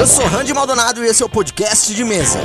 Eu sou Randy Maldonado e esse é o podcast de mesa.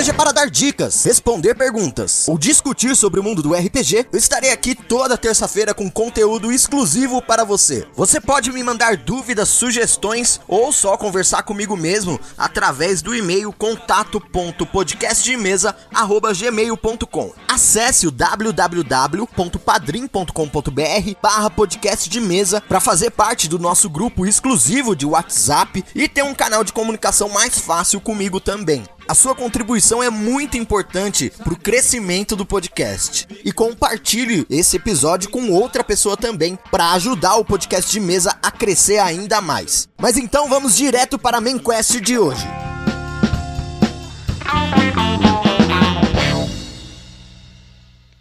Seja para dar dicas, responder perguntas ou discutir sobre o mundo do RPG, eu estarei aqui toda terça-feira com conteúdo exclusivo para você. Você pode me mandar dúvidas, sugestões ou só conversar comigo mesmo através do e-mail contato.podcastdemesa@gmail.com. Acesse o www.padrim.com.br barra podcast de mesa para fazer parte do nosso grupo exclusivo de WhatsApp e ter um canal de comunicação mais fácil comigo também. A sua contribuição é muito importante para o crescimento do podcast. E compartilhe esse episódio com outra pessoa também, para ajudar o podcast de mesa a crescer ainda mais. Mas então vamos direto para a main quest de hoje.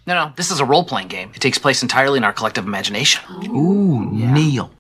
No, no, this is a role playing game. It takes place entirely in our collective imagination. Ooh, Neil.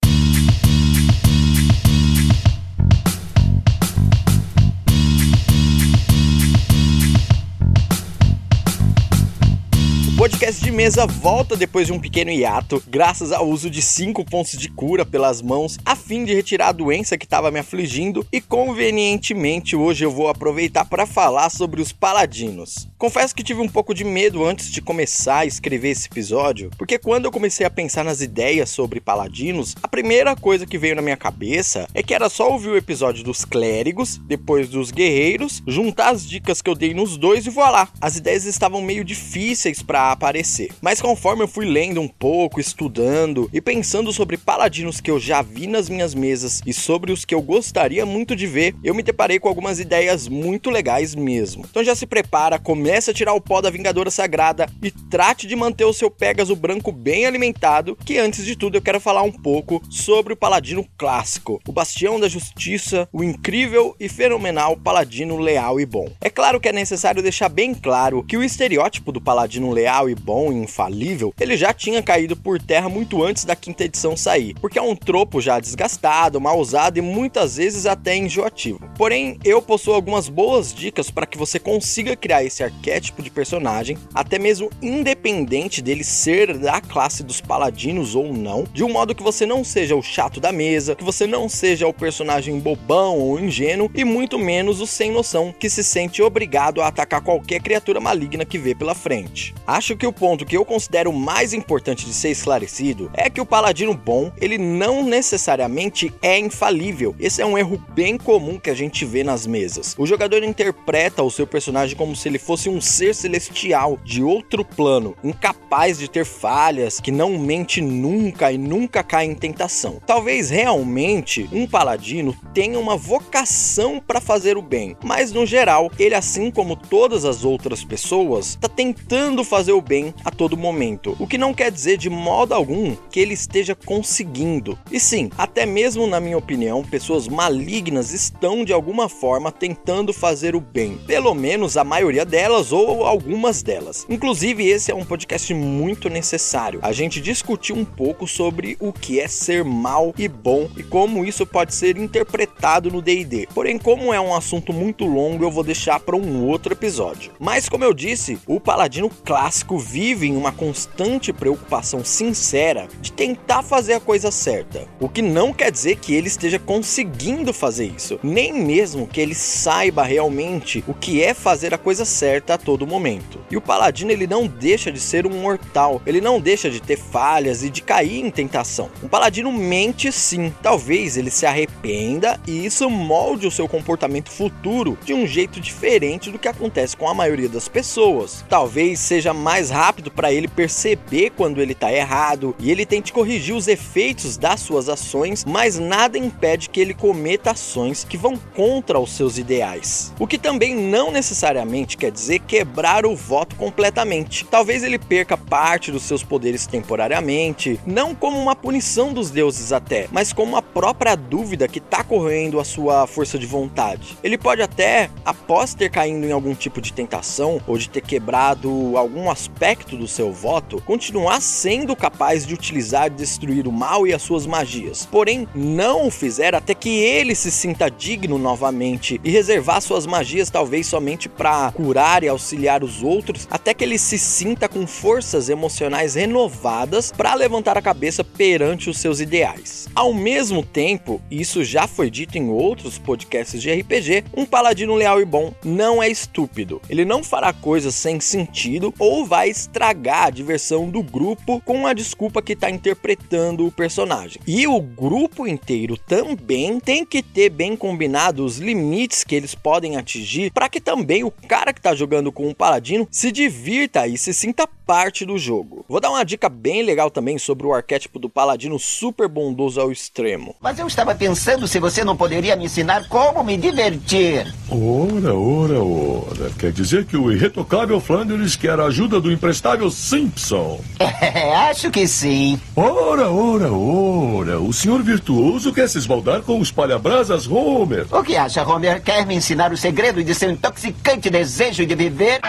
Podcast de mesa volta depois de um pequeno hiato, graças ao uso de 5 pontos de cura pelas mãos, a fim de retirar a doença que estava me afligindo, e convenientemente hoje eu vou aproveitar para falar sobre os paladinos. Confesso que tive um pouco de medo antes de começar a escrever esse episódio, porque quando eu comecei a pensar nas ideias sobre paladinos, a primeira coisa que veio na minha cabeça é que era só ouvir o episódio dos clérigos, depois dos guerreiros, juntar as dicas que eu dei nos dois e voar lá. As ideias estavam meio difíceis para aparecer. Mas conforme eu fui lendo um pouco, estudando e pensando sobre paladinos que eu já vi nas minhas mesas e sobre os que eu gostaria muito de ver, eu me deparei com algumas ideias muito legais mesmo. Então já se prepara, comece a tirar o pó da Vingadora Sagrada e trate de manter o seu Pégaso branco bem alimentado, que antes de tudo eu quero falar um pouco sobre o paladino clássico, o bastião da justiça, o incrível e fenomenal paladino leal e bom. É claro que é necessário deixar bem claro que o estereótipo do paladino leal e bom e infalível, ele já tinha caído por terra muito antes da quinta edição sair, porque é um tropo já desgastado, mal usado e muitas vezes até enjoativo. Porém, eu possuo algumas boas dicas para que você consiga criar esse arquétipo de personagem, até mesmo independente dele ser da classe dos paladinos ou não, de um modo que você não seja o chato da mesa, que você não seja o personagem bobão ou ingênuo e muito menos o sem noção que se sente obrigado a atacar qualquer criatura maligna que vê pela frente. Acho que o ponto que eu considero mais importante de ser esclarecido é que o paladino bom, ele não necessariamente é infalível. Esse é um erro bem comum que a gente vê nas mesas. O jogador interpreta o seu personagem como se ele fosse um ser celestial de outro plano, incapaz de ter falhas, que não mente nunca e nunca cai em tentação. Talvez realmente um paladino tenha uma vocação para fazer o bem, mas no geral, ele assim como todas as outras pessoas, está tentando fazer o bem a todo momento, o que não quer dizer de modo algum que ele esteja conseguindo. E sim, até mesmo na minha opinião, pessoas malignas estão de alguma forma tentando fazer o bem, pelo menos a maioria delas ou algumas delas. Inclusive, esse é um podcast muito necessário. A gente discutiu um pouco sobre o que é ser mal e bom e como isso pode ser interpretado no D&D. Porém, como é um assunto muito longo, eu vou deixar para um outro episódio. Mas como eu disse, o paladino clássico vive em uma constante preocupação sincera de tentar fazer a coisa certa. O que não quer dizer que ele esteja conseguindo fazer isso, nem mesmo que ele saiba realmente o que é fazer a coisa certa a todo momento. E o paladino ele não deixa de ser um mortal, ele não deixa de ter falhas e de cair em tentação. Um paladino mente sim, talvez ele se arrependa e isso molde o seu comportamento futuro de um jeito diferente do que acontece com a maioria das pessoas. Talvez seja mais rápido para ele perceber quando ele está errado e ele tente corrigir os efeitos das suas ações, mas nada impede que ele cometa ações que vão contra os seus ideais. O que também não necessariamente quer dizer quebrar o voto completamente. Talvez ele perca parte dos seus poderes temporariamente, não como uma punição dos deuses até, mas como a própria dúvida que está corroendo a sua força de vontade. Ele pode até, após ter caído em algum tipo de tentação ou de ter quebrado algum aspecto do seu voto, continuar sendo capaz de utilizar e destruir o mal e as suas magias. Porém, não o fizer até que ele se sinta digno novamente e reservar suas magias talvez somente para curar e auxiliar os outros outros até que ele se sinta com forças emocionais renovadas para levantar a cabeça perante os seus ideais. Ao mesmo tempo, isso já foi dito em outros podcasts de RPG, um paladino leal e bom não é estúpido. Ele não fará coisas sem sentido ou vai estragar a diversão do grupo com a desculpa que está interpretando o personagem. E o grupo inteiro também tem que ter bem combinado os limites que eles podem atingir para que também o cara que está jogando com um paladino se divirta e se sinta parte do jogo. Vou dar uma dica bem legal também sobre o arquétipo do paladino super bondoso ao extremo. Mas eu estava pensando se você não poderia me ensinar como me divertir. Ora, ora, ora. Quer dizer que o irretocável Flanders quer a ajuda do imprestável Simpson? É, acho que sim. Ora, ora, ora. O senhor virtuoso quer se esbaldar com o espalha-brasas Homer. O que acha, Homer? Quer me ensinar o segredo de seu intoxicante desejo de viver?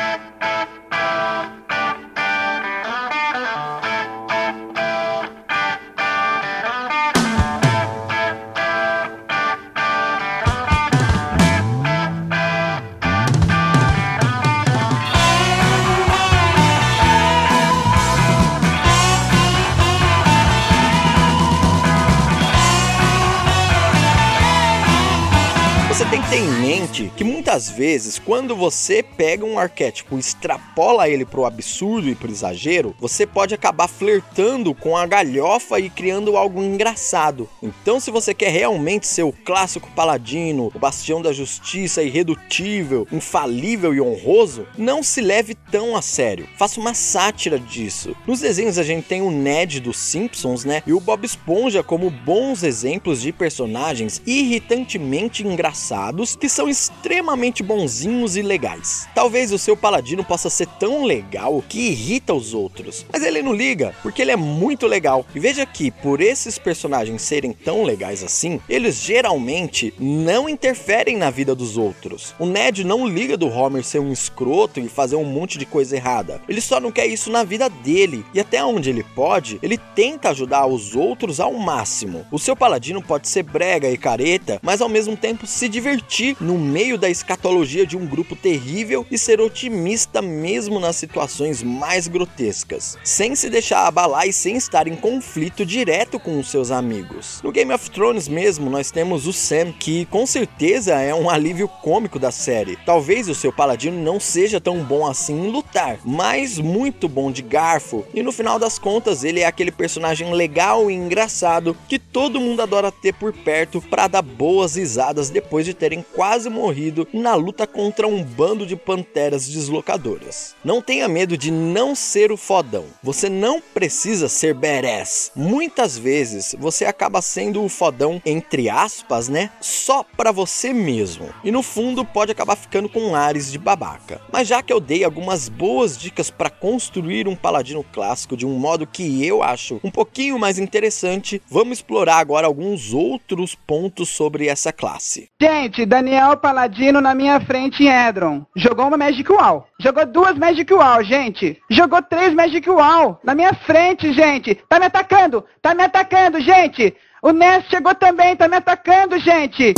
Que muitas vezes, quando você pega um arquétipo e extrapola ele pro absurdo e pro exagero, você pode acabar flertando com a galhofa e criando algo engraçado. Então, se você quer realmente ser o clássico paladino, o bastião da justiça, irredutível, infalível e honroso, não se leve tão a sério. Faça uma sátira disso. Nos desenhos a gente tem o Ned dos Simpsons, né? E o Bob Esponja como bons exemplos de personagens irritantemente engraçados que são extremamente bonzinhos e legais. Talvez o seu paladino possa ser tão legal que irrita os outros, mas ele não liga, porque ele é muito legal. E veja que, por esses personagens serem tão legais assim, eles geralmente não interferem na vida dos outros. O Ned não liga do Homer ser um escroto e fazer um monte de coisa errada. Ele só não quer isso na vida dele. E até onde ele pode, ele tenta ajudar os outros ao máximo. O seu paladino pode ser brega e careta, mas ao mesmo tempo se divertir no meio da escatologia de um grupo terrível e ser otimista mesmo nas situações mais grotescas, sem se deixar abalar e sem estar em conflito direto com os seus amigos. No Game of Thrones mesmo, nós temos o Sam, que com certeza é um alívio cômico da série. Talvez o seu paladino não seja tão bom assim em lutar, mas muito bom de garfo, e no final das contas ele é aquele personagem legal e engraçado que todo mundo adora ter por perto para dar boas risadas depois de terem quase morrido na luta contra um bando de panteras deslocadoras. Não tenha medo de não ser o fodão. Você não precisa ser badass. Muitas vezes você acaba sendo o fodão entre aspas, né? Só para você mesmo. E no fundo pode acabar ficando com ares de babaca. Mas já que eu dei algumas boas dicas para construir um paladino clássico de um modo que eu acho um pouquinho mais interessante, vamos explorar agora alguns outros pontos sobre essa classe. Gente, Daniel Paladino na minha frente em Edron. Jogou uma Magic Wall. Jogou duas Magic Wall, gente. Jogou três Magic Wall. Na minha frente, gente. Tá me atacando. Tá me atacando, gente. O Ness chegou também. Tá me atacando, gente.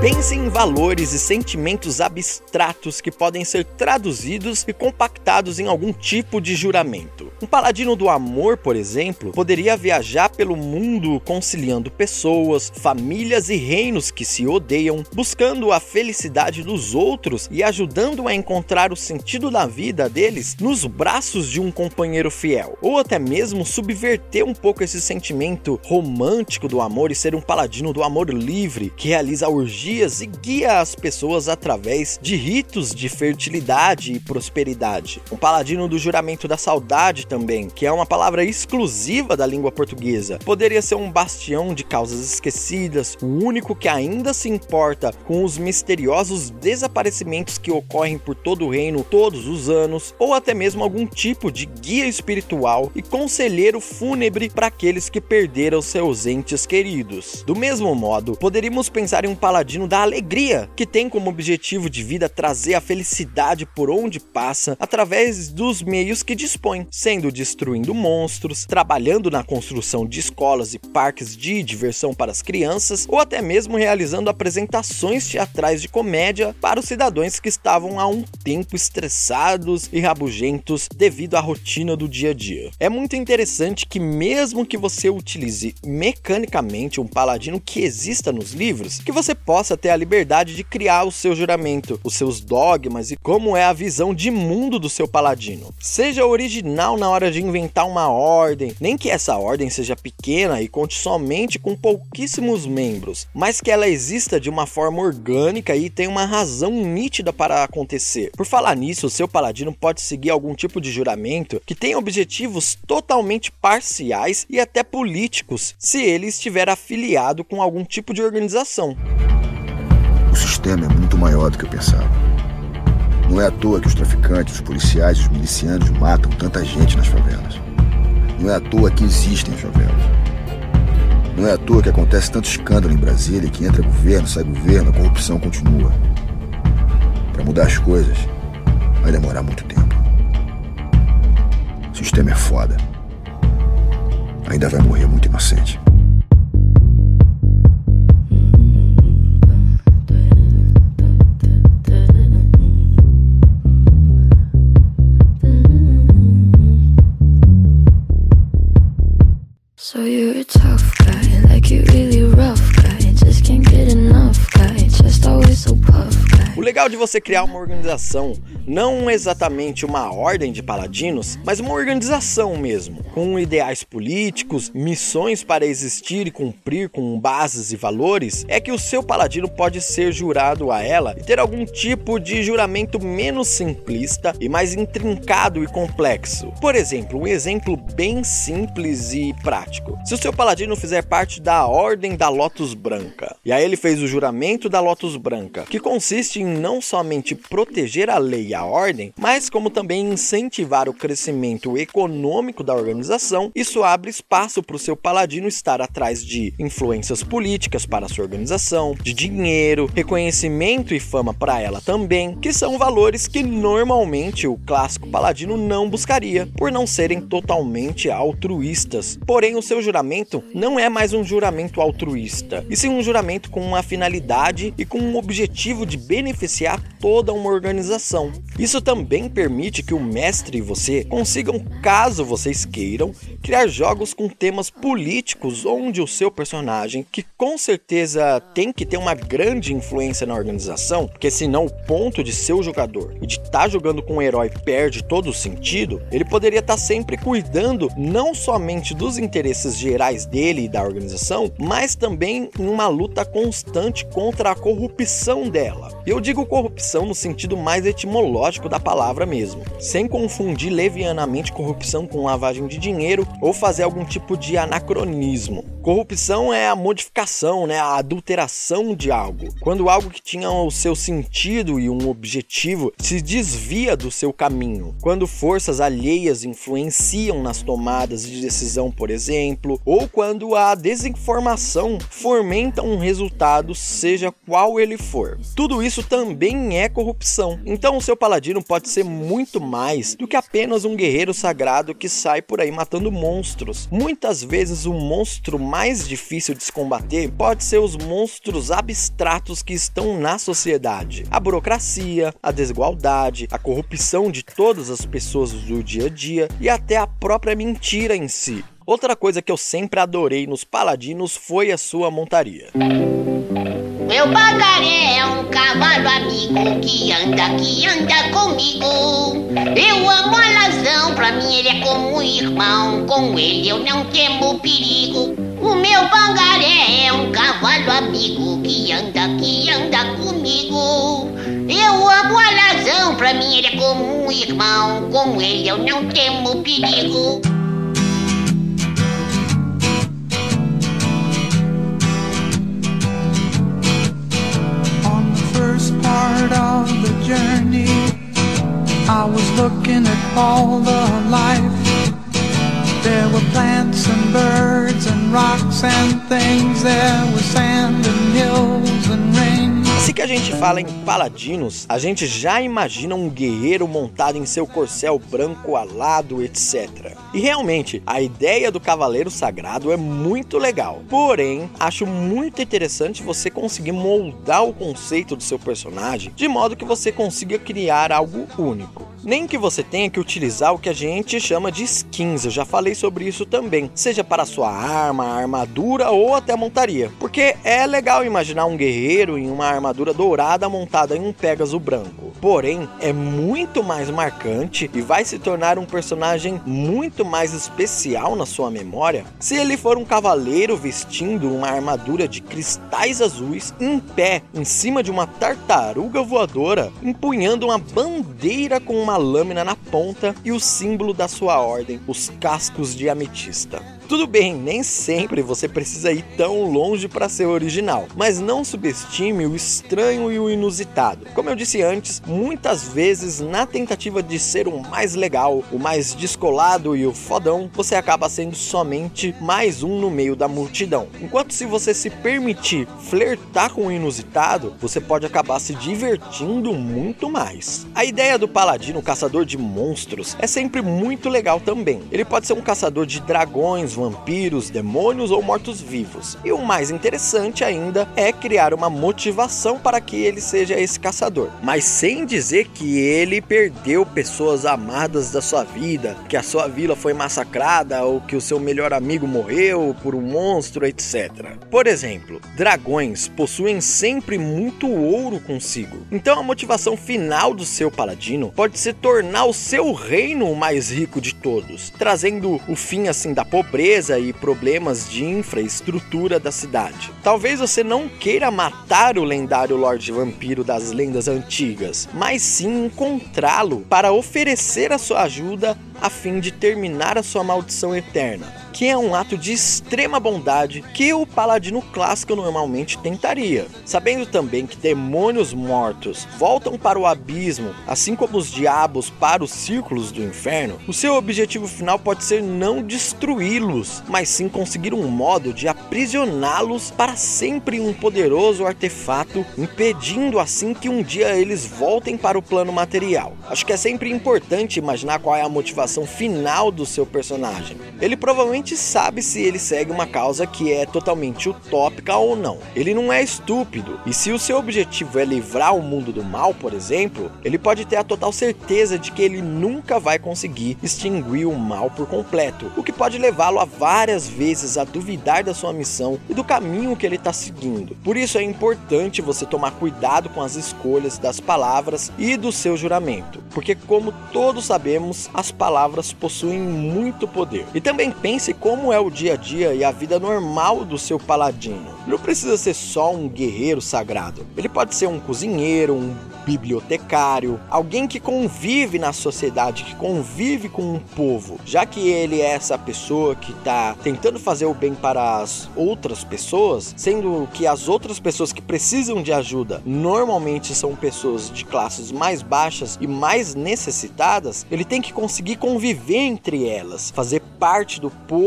Pense em valores e sentimentos abstratos que podem ser traduzidos e compactados em algum tipo de juramento. Um paladino do amor, por exemplo, poderia viajar pelo mundo conciliando pessoas, famílias e reinos que se odeiam, buscando a felicidade dos outros e ajudando a encontrar o sentido da vida deles nos braços de um companheiro fiel. Ou até mesmo subverter um pouco esse sentimento romântico do amor e ser um paladino do amor livre que realiza orgias e guia as pessoas através de ritos de fertilidade e prosperidade. Um paladino do juramento da saudade também, que é uma palavra exclusiva da língua portuguesa. Poderia ser um bastião de causas esquecidas, o único que ainda se importa com os misteriosos desaparecimentos que ocorrem por todo o reino todos os anos, ou até mesmo algum tipo de guia espiritual e conselheiro fúnebre para aqueles que perderam seus entes queridos. Do mesmo modo, poderíamos pensar em um paladino paladino da alegria, que tem como objetivo de vida trazer a felicidade por onde passa através dos meios que dispõe, sendo destruindo monstros, trabalhando na construção de escolas e parques de diversão para as crianças, ou até mesmo realizando apresentações teatrais de comédia para os cidadãos que estavam há um tempo estressados e rabugentos devido à rotina do dia a dia. É muito interessante que mesmo que você utilize mecanicamente um paladino que exista nos livros, que você possa ter a liberdade de criar o seu juramento, os seus dogmas e como é a visão de mundo do seu paladino. Seja original na hora de inventar uma ordem, nem que essa ordem seja pequena e conte somente com pouquíssimos membros, mas que ela exista de uma forma orgânica e tenha uma razão nítida para acontecer. Por falar nisso, o seu paladino pode seguir algum tipo de juramento que tenha objetivos totalmente parciais e até políticos, se ele estiver afiliado com algum tipo de organização. O sistema é muito maior do que eu pensava. Não é à toa que os traficantes, os policiais e os milicianos matam tanta gente nas favelas. Não é à toa que existem as favelas. Não é à toa que acontece tanto escândalo em Brasília que entra governo, sai governo, a corrupção continua. Para mudar as coisas, vai demorar muito tempo. O sistema é foda. Ainda vai morrer muito inocente. So you're a tough guy, like you really rough guy. Just can't get enough guy, just always so puff guy. O legal de você criar uma organização, não exatamente uma ordem de paladinos, mas uma organização mesmo, com ideais políticos, missões para existir e cumprir com bases e valores, é que o seu paladino pode ser jurado a ela e ter algum tipo de juramento menos simplista e mais intrincado e complexo. Por exemplo, um exemplo bem simples e prático. Se o seu paladino fizer parte da Ordem da Lotus Branca, e aí ele fez o juramento da Lotus Branca, que consiste em não somente proteger a lei e a ordem, mas como também incentivar o crescimento econômico da organização, isso abre espaço para o seu paladino estar atrás de influências políticas para a sua organização, de dinheiro, reconhecimento e fama para ela também, que são valores que normalmente o clássico paladino não buscaria, por não serem totalmente altruístas. Porém, o seu juramento não é mais um juramento altruísta, e sim um juramento com uma finalidade e com um objetivo de beneficiar toda uma organização. Isso também permite que o mestre e você consigam, caso vocês queiram, criar jogos com temas políticos onde o seu personagem, que com certeza tem que ter uma grande influência na organização, porque senão o ponto de ser o jogador e de estar tá jogando com um herói perde todo o sentido, ele poderia estar tá sempre cuidando não somente dos interesses gerais dele e da organização, mas também em uma luta constante contra a corrupção dela. Eu digo corrupção no sentido mais etimológico da palavra mesmo, sem confundir levianamente corrupção com lavagem de dinheiro ou fazer algum tipo de anacronismo. Corrupção é a modificação, né, a adulteração de algo. Quando algo que tinha o seu sentido e um objetivo se desvia do seu caminho. Quando forças alheias influenciam nas tomadas de decisão, por exemplo, ou quando a desinformação fomenta um resultado, seja qual ele for. Tudo isso também é corrupção. Então o seu paladino pode ser muito mais do que apenas um guerreiro sagrado que sai por aí matando monstros. Muitas vezes o monstro mais difícil de se combater pode ser os monstros abstratos que estão na sociedade. A burocracia, a desigualdade, a corrupção de todas as pessoas do dia a dia e até a própria mentira em si. Outra coisa que eu sempre adorei nos paladinos foi a sua montaria. Meu bagaré é um cavalo amigo que anda, que anda comigo. Eu amo a razão, pra mim ele é como um irmão. Com ele eu não temo perigo. O meu bangaré é um cavalo amigo que anda, que anda comigo. Eu amo a razão, pra mim ele é como um irmão. Com ele eu não temo perigo. Part of the journey, I was looking at all the life. There were plants and birds and rocks and things. There was sand and hills and rain. Sempre que a gente fala em paladinos, a gente já imagina um guerreiro montado em seu corcel branco alado, etc. E realmente, a ideia do cavaleiro sagrado é muito legal. Porém, acho muito interessante você conseguir moldar o conceito do seu personagem de modo que você consiga criar algo único. Nem que você tenha que utilizar o que a gente chama de skins, eu já falei sobre isso também, seja para sua arma, armadura ou até montaria. Porque é legal imaginar um guerreiro em uma armadura dourada montada em um Pégaso branco. Porém, é muito mais marcante e vai se tornar um personagem muito mais especial na sua memória se ele for um cavaleiro vestindo uma armadura de cristais azuis em pé em cima de uma tartaruga voadora, empunhando uma bandeira com uma lâmina na ponta e o símbolo da sua ordem, os cascos de ametista. Tudo bem, nem sempre você precisa ir tão longe para ser original, mas não subestime o estranho e o inusitado. Como eu disse antes, muitas vezes na tentativa de ser o mais legal, o mais descolado e o fodão, você acaba sendo somente mais um no meio da multidão. Enquanto se você se permitir flertar com o inusitado, você pode acabar se divertindo muito mais. A ideia do paladino caçador de monstros é sempre muito legal também. Ele pode ser um caçador de dragões, vampiros, demônios ou mortos-vivos. E o mais interessante ainda é criar uma motivação para que ele seja esse caçador, mas sem dizer que ele perdeu pessoas amadas da sua vida, que a sua vila foi massacrada ou que o seu melhor amigo morreu por um monstro, etc. Por exemplo, dragões possuem sempre muito ouro consigo. Então a motivação final do seu paladino pode se tornar o seu reino o mais rico de todos, trazendo o fim assim da pobreza e problemas de infraestrutura da cidade. Talvez você não queira matar o lendário Lorde Vampiro das lendas antigas, mas sim encontrá-lo para oferecer a sua ajuda a fim de terminar a sua maldição eterna que é um ato de extrema bondade que o paladino clássico normalmente tentaria. Sabendo também que demônios mortos voltam para o abismo, assim como os diabos para os círculos do inferno, o seu objetivo final pode ser não destruí-los, mas sim conseguir um modo de aprisioná-los para sempre em um poderoso artefato, impedindo assim que um dia eles voltem para o plano material. Acho que é sempre importante imaginar qual é a motivação final do seu personagem. Ele provavelmente sabe se ele segue uma causa que é totalmente utópica ou não. Ele não é estúpido, e se o seu objetivo é livrar o mundo do mal, por exemplo, ele pode ter a total certeza de que ele nunca vai conseguir extinguir o mal por completo, o que pode levá-lo a várias vezes a duvidar da sua missão e do caminho que ele está seguindo. Por isso é importante você tomar cuidado com as escolhas das palavras e do seu juramento, porque como todos sabemos, as palavras possuem muito poder. E também pense como é o dia a dia e a vida normal do seu paladino. Não precisa ser só um guerreiro sagrado. Ele pode ser um cozinheiro, um bibliotecário, alguém que convive na sociedade, que convive com um povo, já que ele é essa pessoa que está tentando fazer o bem para as outras pessoas, sendo que as outras pessoas que precisam de ajuda normalmente são pessoas de classes mais baixas e mais necessitadas, ele tem que conseguir conviver entre elas, fazer parte do povo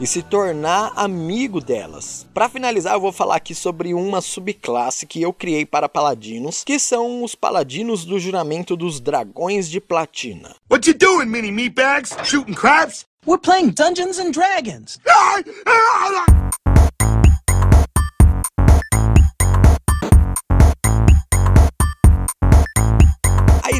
e se tornar amigo delas. Para finalizar, eu vou falar aqui sobre uma subclasse que eu criei para paladinos, que são os paladinos do juramento dos dragões de platina. What you doing, mini meatbags? Shooting craps? We're playing Dungeons and Dragons.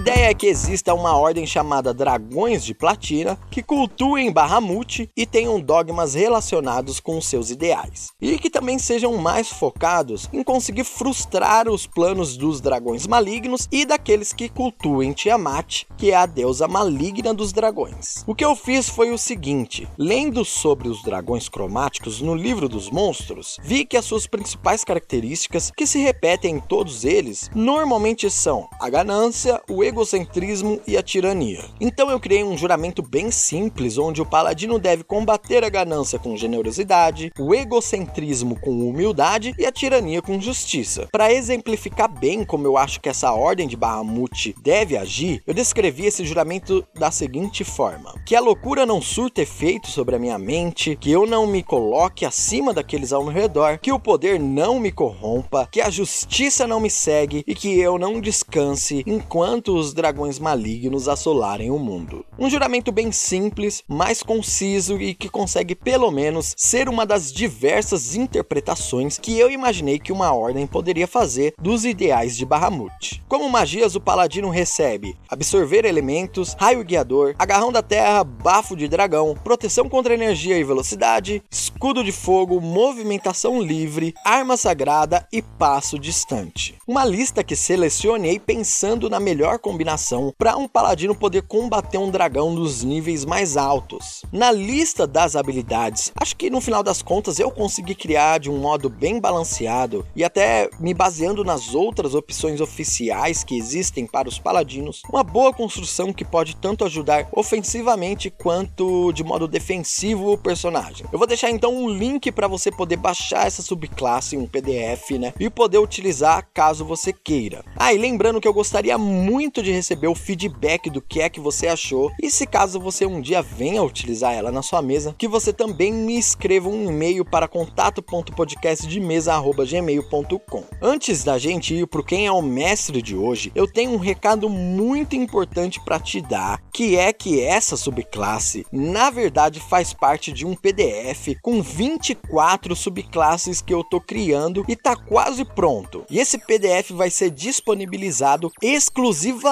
Ideia é que exista uma ordem chamada Dragões de Platina que cultuem Bahamut e tenham dogmas relacionados com seus ideais. E que também sejam mais focados em conseguir frustrar os planos dos dragões malignos e daqueles que cultuem Tiamat, que é a deusa maligna dos dragões. O que eu fiz foi o seguinte: lendo sobre os dragões cromáticos no livro dos monstros, vi que as suas principais características, que se repetem em todos eles, normalmente são a ganância, o egocentrismo e a tirania. Então eu criei um juramento bem simples, onde o paladino deve combater a ganância com generosidade, o egocentrismo com humildade e a tirania com justiça. Para exemplificar bem como eu acho que essa ordem de Bahamut deve agir, eu descrevi esse juramento da seguinte forma: que a loucura não surta efeito sobre a minha mente, que eu não me coloque acima daqueles ao meu redor, que o poder não me corrompa, que a justiça não me segue e que eu não descanse enquanto os dragões malignos assolarem o mundo. Um juramento bem simples, mais conciso e que consegue pelo menos ser uma das diversas interpretações que eu imaginei que uma ordem poderia fazer dos ideais de Bahamut. Como magias, o paladino recebe absorver elementos, raio guiador, agarrão da terra, bafo de dragão, proteção contra energia e velocidade, escudo de fogo, movimentação livre, arma sagrada e passo distante. Uma lista que selecionei pensando na melhor combinação para um paladino poder combater um dragão dos níveis mais altos. Na lista das habilidades, acho que no final das contas eu consegui criar de um modo bem balanceado e até me baseando nas outras opções oficiais que existem para os paladinos, uma boa construção que pode tanto ajudar ofensivamente quanto de modo defensivo o personagem. Eu vou deixar então um link para você poder baixar essa subclasse em um PDF, né? E poder utilizar caso você queira. Ah, e lembrando que eu gostaria muito de receber o feedback do que é que você achou e se caso você um dia venha utilizar ela na sua mesa, que você também me escreva um e-mail para contato.podcastdemesa@gmail.com. Antes da gente ir pro quem é o mestre de hoje, eu tenho um recado muito importante para te dar, que é que essa subclasse, na verdade, faz parte de um PDF com 24 subclasses que eu tô criando e tá quase pronto. E esse PDF vai ser disponibilizado exclusivamente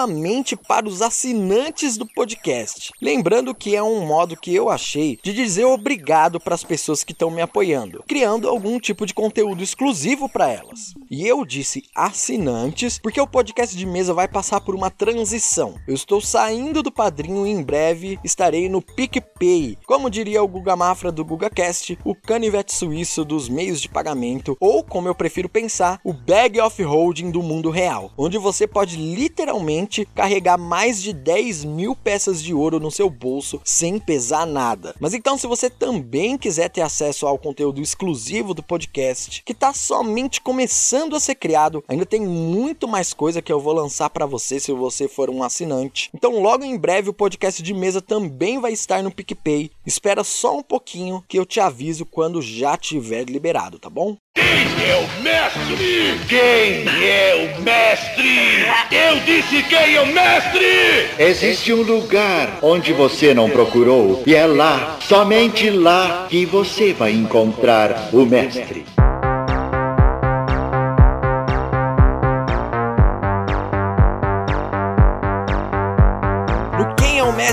para os assinantes do podcast. Lembrando que é um modo que eu achei de dizer obrigado para as pessoas que estão me apoiando, criando algum tipo de conteúdo exclusivo para elas. E eu disse assinantes porque o podcast de mesa vai passar por uma transição. Eu estou saindo do padrinho e em breve estarei no PicPay. Como diria o Guga Mafra do GugaCast, o canivete suíço dos meios de pagamento, ou como eu prefiro pensar, o bag of holding do mundo real, onde você pode literalmente carregar mais de 10 mil peças de ouro no seu bolso sem pesar nada. Mas então, se você também quiser ter acesso ao conteúdo exclusivo do podcast, que está somente começando a ser criado, ainda tem muito mais coisa que eu vou lançar para você se você for um assinante. Então, logo em breve, o podcast de mesa também vai estar no PicPay. Espera só um pouquinho que eu te aviso quando já tiver liberado, tá bom? Quem é o mestre? Quem é o mestre? Eu disse quem é o mestre! Existe um lugar onde você não procurou, e é lá, somente lá, que você vai encontrar o mestre.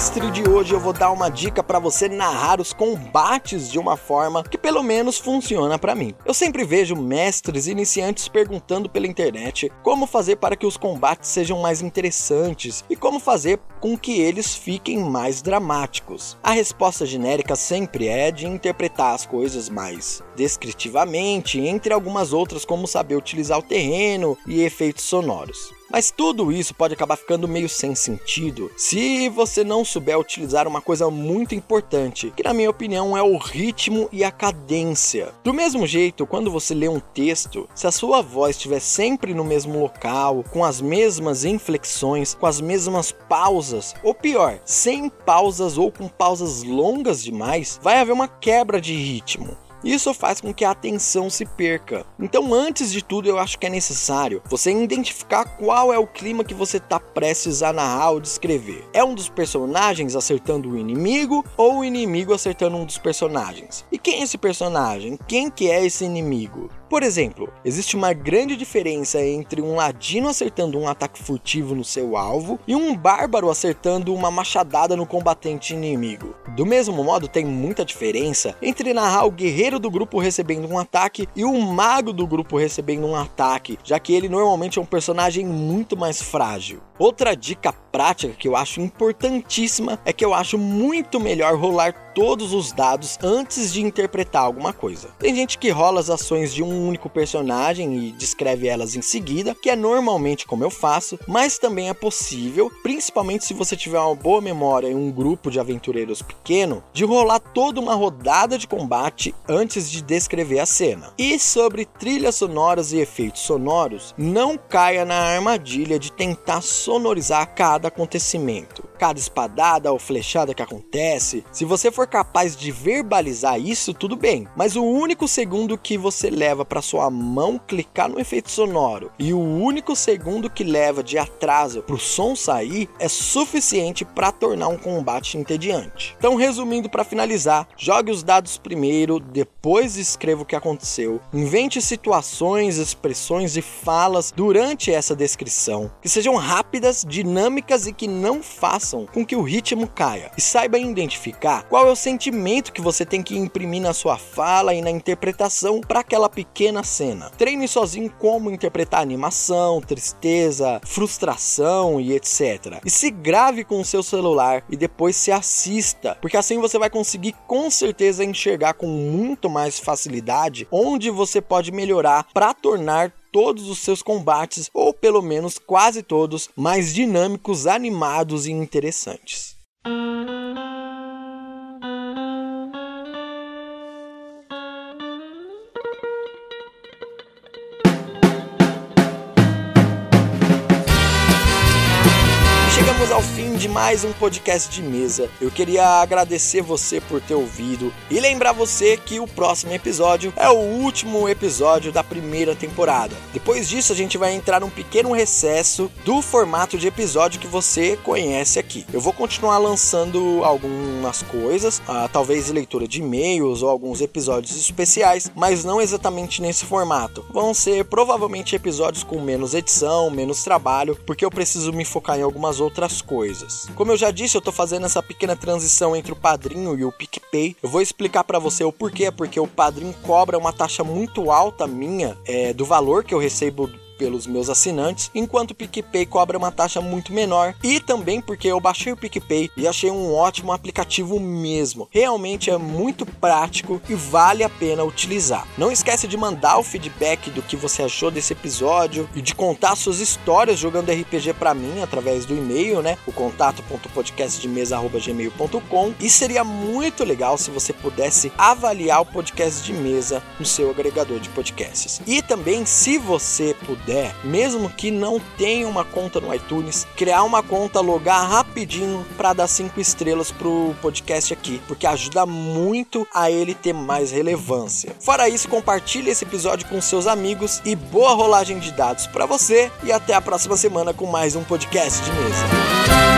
Mestre de hoje eu vou dar uma dica para você narrar os combates de uma forma que pelo menos funciona para mim. Eu sempre vejo mestres iniciantes perguntando pela internet como fazer para que os combates sejam mais interessantes e como fazer com que eles fiquem mais dramáticos. A resposta genérica sempre é de interpretar as coisas mais descritivamente, entre algumas outras como saber utilizar o terreno e efeitos sonoros. Mas tudo isso pode acabar ficando meio sem sentido se você não souber utilizar uma coisa muito importante, que na minha opinião é o ritmo e a cadência. Do mesmo jeito, quando você lê um texto, se a sua voz estiver sempre no mesmo local, com as mesmas inflexões, com as mesmas pausas, ou pior, sem pausas ou com pausas longas demais, vai haver uma quebra de ritmo. Isso faz com que a atenção se perca. Então, antes de tudo, eu acho que é necessário você identificar qual é o clima que você está prestes a narrar ou descrever. É um dos personagens acertando o inimigo ou o inimigo acertando um dos personagens? E quem é esse personagem? Quem que é esse inimigo? Por exemplo, existe uma grande diferença entre um ladino acertando um ataque furtivo no seu alvo e um bárbaro acertando uma machadada no combatente inimigo. Do mesmo modo, tem muita diferença entre narrar o guerreiro do grupo recebendo um ataque e o mago do grupo recebendo um ataque, já que ele normalmente é um personagem muito mais frágil. Outra dica prática que eu acho importantíssima é que eu acho muito melhor rolar todos os dados antes de interpretar alguma coisa. Tem gente que rola as ações de um único personagem e descreve elas em seguida, que é normalmente como eu faço, mas também é possível, principalmente se você tiver uma boa memória e um grupo de aventureiros pequeno, de rolar toda uma rodada de combate antes de descrever a cena. E sobre trilhas sonoras e efeitos sonoros, não caia na armadilha de tentar sonorizar cada acontecimento, cada espadada ou flechada que acontece. Se você for capaz de verbalizar isso, tudo bem, mas o único segundo que você leva para sua mão clicar no efeito sonoro e o único segundo que leva de atraso para o som sair é suficiente para tornar um combate entediante. Então, resumindo para finalizar, jogue os dados primeiro, depois escreva o que aconteceu, invente situações, expressões e falas durante essa descrição que sejam rápidas, dinâmicas e que não façam com que o ritmo caia. E saiba identificar qual é o sentimento que você tem que imprimir na sua fala e na interpretação para aquela pequena cena. Treine sozinho como interpretar animação, tristeza, frustração e etc. E se grave com o seu celular e depois se assista, porque assim você vai conseguir com certeza enxergar com muito mais facilidade onde você pode melhorar para tornar todos os seus combates, ou pelo menos quase todos, mais dinâmicos, animados e interessantes. Chegamos ao fim de mais um podcast de mesa. Eu queria agradecer você por ter ouvido e lembrar você que o próximo episódio é o último episódio da primeira temporada. Depois disso, a gente vai entrar num pequeno recesso do formato de episódio que você conhece aqui. Eu vou continuar lançando algumas coisas, ah, talvez leitura de e-mails ou alguns episódios especiais, mas não exatamente nesse formato. Vão ser provavelmente episódios com menos edição, menos trabalho, porque eu preciso me focar em algumas outras coisas. Como eu já disse, eu tô fazendo essa pequena transição entre o padrinho e o PicPay. Eu vou explicar para você o porquê, porque o padrinho cobra uma taxa muito alta minha é, do valor que eu recebo pelos meus assinantes, enquanto o PicPay cobra uma taxa muito menor. E também porque eu baixei o PicPay e achei um ótimo aplicativo mesmo. Realmente é muito prático e vale a pena utilizar. Não esquece de mandar o feedback do que você achou desse episódio e de contar suas histórias jogando RPG para mim através do e-mail, né? O contato.podcastdemesa@gmail.com. E seria muito legal se você pudesse avaliar o podcast de mesa no seu agregador de podcasts. E também se você puder puder, mesmo que não tenha uma conta no iTunes, criar uma conta, logar rapidinho para dar cinco estrelas pro podcast aqui, porque ajuda muito a ele ter mais relevância. Fora isso, compartilhe esse episódio com seus amigos e boa rolagem de dados para você e até a próxima semana com mais um podcast de mesa.